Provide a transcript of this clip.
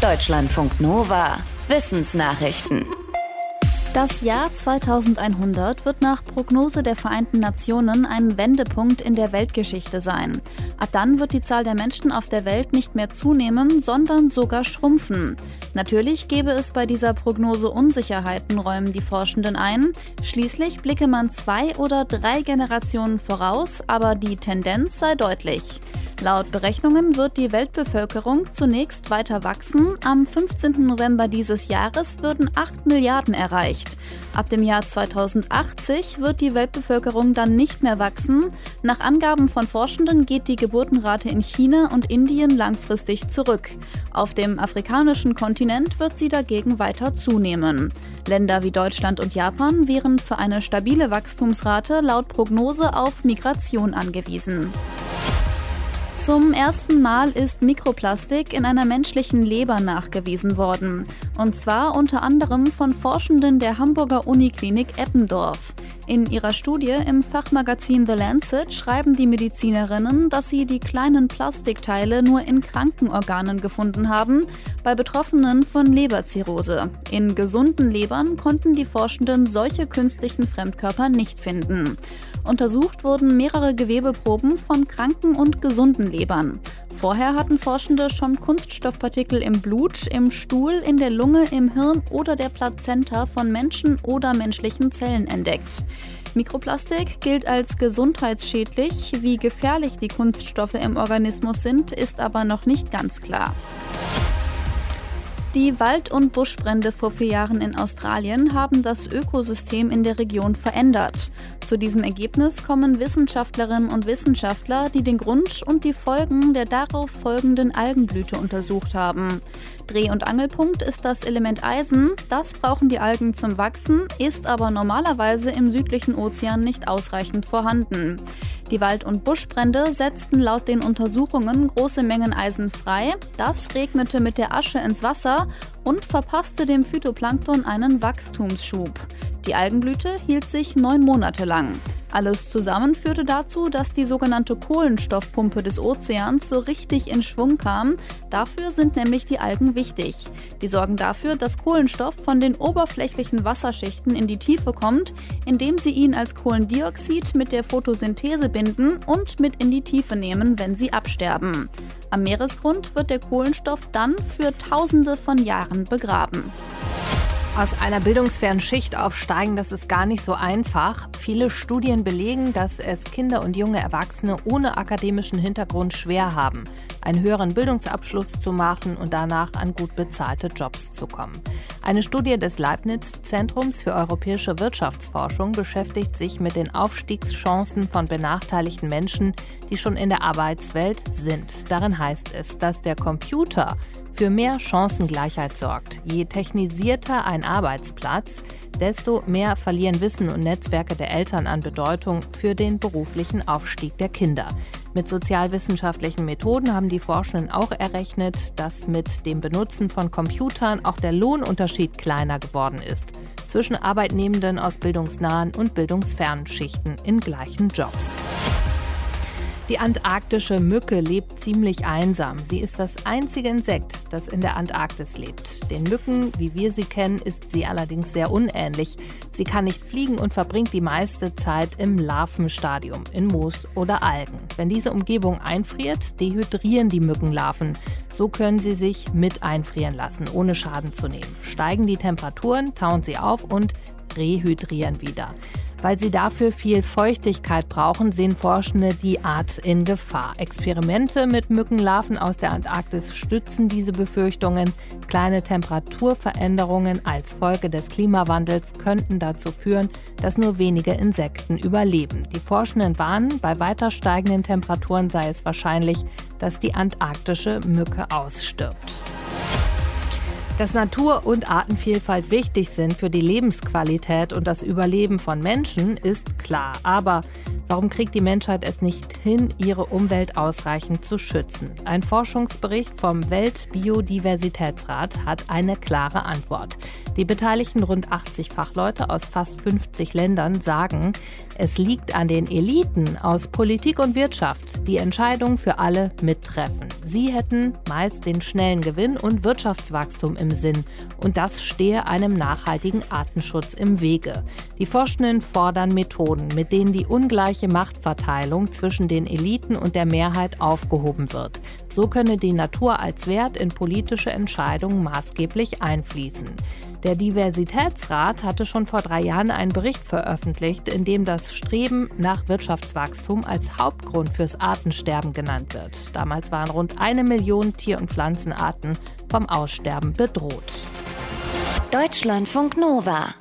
Deutschlandfunk Nova. Wissensnachrichten. Das Jahr 2100 wird nach Prognose der Vereinten Nationen ein Wendepunkt in der Weltgeschichte sein. Ab dann wird die Zahl der Menschen auf der Welt nicht mehr zunehmen, sondern sogar schrumpfen. Natürlich gäbe es bei dieser Prognose Unsicherheiten, räumen die Forschenden ein. Schließlich blicke man zwei oder drei Generationen voraus, aber die Tendenz sei deutlich. Laut Berechnungen wird die Weltbevölkerung zunächst weiter wachsen. Am 15. November dieses Jahres würden 8 Milliarden erreicht. Ab dem Jahr 2080 wird die Weltbevölkerung dann nicht mehr wachsen. Nach Angaben von Forschenden geht die Geburtenrate in China und Indien langfristig zurück. Auf dem afrikanischen Kontinent wird sie dagegen weiter zunehmen. Länder wie Deutschland und Japan wären für eine stabile Wachstumsrate laut Prognose auf Migration angewiesen. Zum ersten Mal ist Mikroplastik in einer menschlichen Leber nachgewiesen worden. Und zwar unter anderem von Forschenden der Hamburger Uniklinik Eppendorf. In ihrer Studie im Fachmagazin The Lancet schreiben die Medizinerinnen, dass sie die kleinen Plastikteile nur in kranken Organen gefunden haben, bei Betroffenen von Leberzirrhose. In gesunden Lebern konnten die Forschenden solche künstlichen Fremdkörper nicht finden. Untersucht wurden mehrere Gewebeproben von kranken und gesunden Lebern. Vorher hatten Forschende schon Kunststoffpartikel im Blut, im Stuhl, in der Lunge, im Hirn oder der Plazenta von Menschen oder menschlichen Zellen entdeckt. Mikroplastik gilt als gesundheitsschädlich. Wie gefährlich die Kunststoffe im Organismus sind, ist aber noch nicht ganz klar. Die Wald- und Buschbrände vor vier Jahren in Australien haben das Ökosystem in der Region verändert. Zu diesem Ergebnis kommen Wissenschaftlerinnen und Wissenschaftler, die den Grund und die Folgen der darauf folgenden Algenblüte untersucht haben. Dreh- und Angelpunkt ist das Element Eisen. Das brauchen die Algen zum Wachsen, ist aber normalerweise im südlichen Ozean nicht ausreichend vorhanden. Die Wald- und Buschbrände setzten laut den Untersuchungen große Mengen Eisen frei. Das regnete mit der Asche ins Wasser und verpasste dem Phytoplankton einen Wachstumsschub. Die Algenblüte hielt sich neun Monate lang. Alles zusammen führte dazu, dass die sogenannte Kohlenstoffpumpe des Ozeans so richtig in Schwung kam. Dafür sind nämlich die Algen wichtig. Die sorgen dafür, dass Kohlenstoff von den oberflächlichen Wasserschichten in die Tiefe kommt, indem sie ihn als Kohlendioxid mit der Photosynthese binden und mit in die Tiefe nehmen, wenn sie absterben. Am Meeresgrund wird der Kohlenstoff dann für Tausende von Jahren begraben. Aus einer bildungsfernen Schicht aufsteigen, das ist gar nicht so einfach. Viele Studien belegen, dass es Kinder und junge Erwachsene ohne akademischen Hintergrund schwer haben, einen höheren Bildungsabschluss zu machen und danach an gut bezahlte Jobs zu kommen. Eine Studie des Leibniz-Zentrums für europäische Wirtschaftsforschung beschäftigt sich mit den Aufstiegschancen von benachteiligten Menschen, die schon in der Arbeitswelt sind. Darin heißt es, dass der Computer für mehr Chancengleichheit sorgt. Je technisierter ein Arbeitsplatz, desto mehr verlieren Wissen und Netzwerke der Eltern an Bedeutung für den beruflichen Aufstieg der Kinder. Mit sozialwissenschaftlichen Methoden haben die Forschenden auch errechnet, dass mit dem Benutzen von Computern auch der Lohnunterschied kleiner geworden ist zwischen Arbeitnehmenden aus bildungsnahen und bildungsfernen Schichten in gleichen Jobs. Die antarktische Mücke lebt ziemlich einsam. Sie ist das einzige Insekt, das in der Antarktis lebt. Den Mücken, wie wir sie kennen, ist sie allerdings sehr unähnlich. Sie kann nicht fliegen und verbringt die meiste Zeit im Larvenstadium, in Moos oder Algen. Wenn diese Umgebung einfriert, dehydrieren die Mückenlarven. So können sie sich mit einfrieren lassen, ohne Schaden zu nehmen. Steigen die Temperaturen, tauen sie auf und rehydrieren wieder. Weil sie dafür viel Feuchtigkeit brauchen, sehen Forschende die Art in Gefahr. Experimente mit Mückenlarven aus der Antarktis stützen diese Befürchtungen. Kleine Temperaturveränderungen als Folge des Klimawandels könnten dazu führen, dass nur wenige Insekten überleben. Die Forschenden warnen, bei weiter steigenden Temperaturen sei es wahrscheinlich, dass die antarktische Mücke ausstirbt. Dass Natur und Artenvielfalt wichtig sind für die Lebensqualität und das Überleben von Menschen, ist klar. Aber Warum kriegt die Menschheit es nicht hin, ihre Umwelt ausreichend zu schützen? Ein Forschungsbericht vom Weltbiodiversitätsrat hat eine klare Antwort. Die beteiligten rund 80 Fachleute aus fast 50 Ländern sagen, es liegt an den Eliten aus Politik und Wirtschaft, die Entscheidungen für alle mittreffen. Sie hätten meist den schnellen Gewinn und Wirtschaftswachstum im Sinn. Und das stehe einem nachhaltigen Artenschutz im Wege. Die Forschenden fordern Methoden, mit denen die ungleiche Machtverteilung zwischen den Eliten und der Mehrheit aufgehoben wird. So könne die Natur als Wert in politische Entscheidungen maßgeblich einfließen. Der Diversitätsrat hatte schon vor drei Jahren einen Bericht veröffentlicht, in dem das Streben nach Wirtschaftswachstum als Hauptgrund fürs Artensterben genannt wird. Damals waren rund eine Million Tier- und Pflanzenarten vom Aussterben bedroht. Deutschlandfunk Nova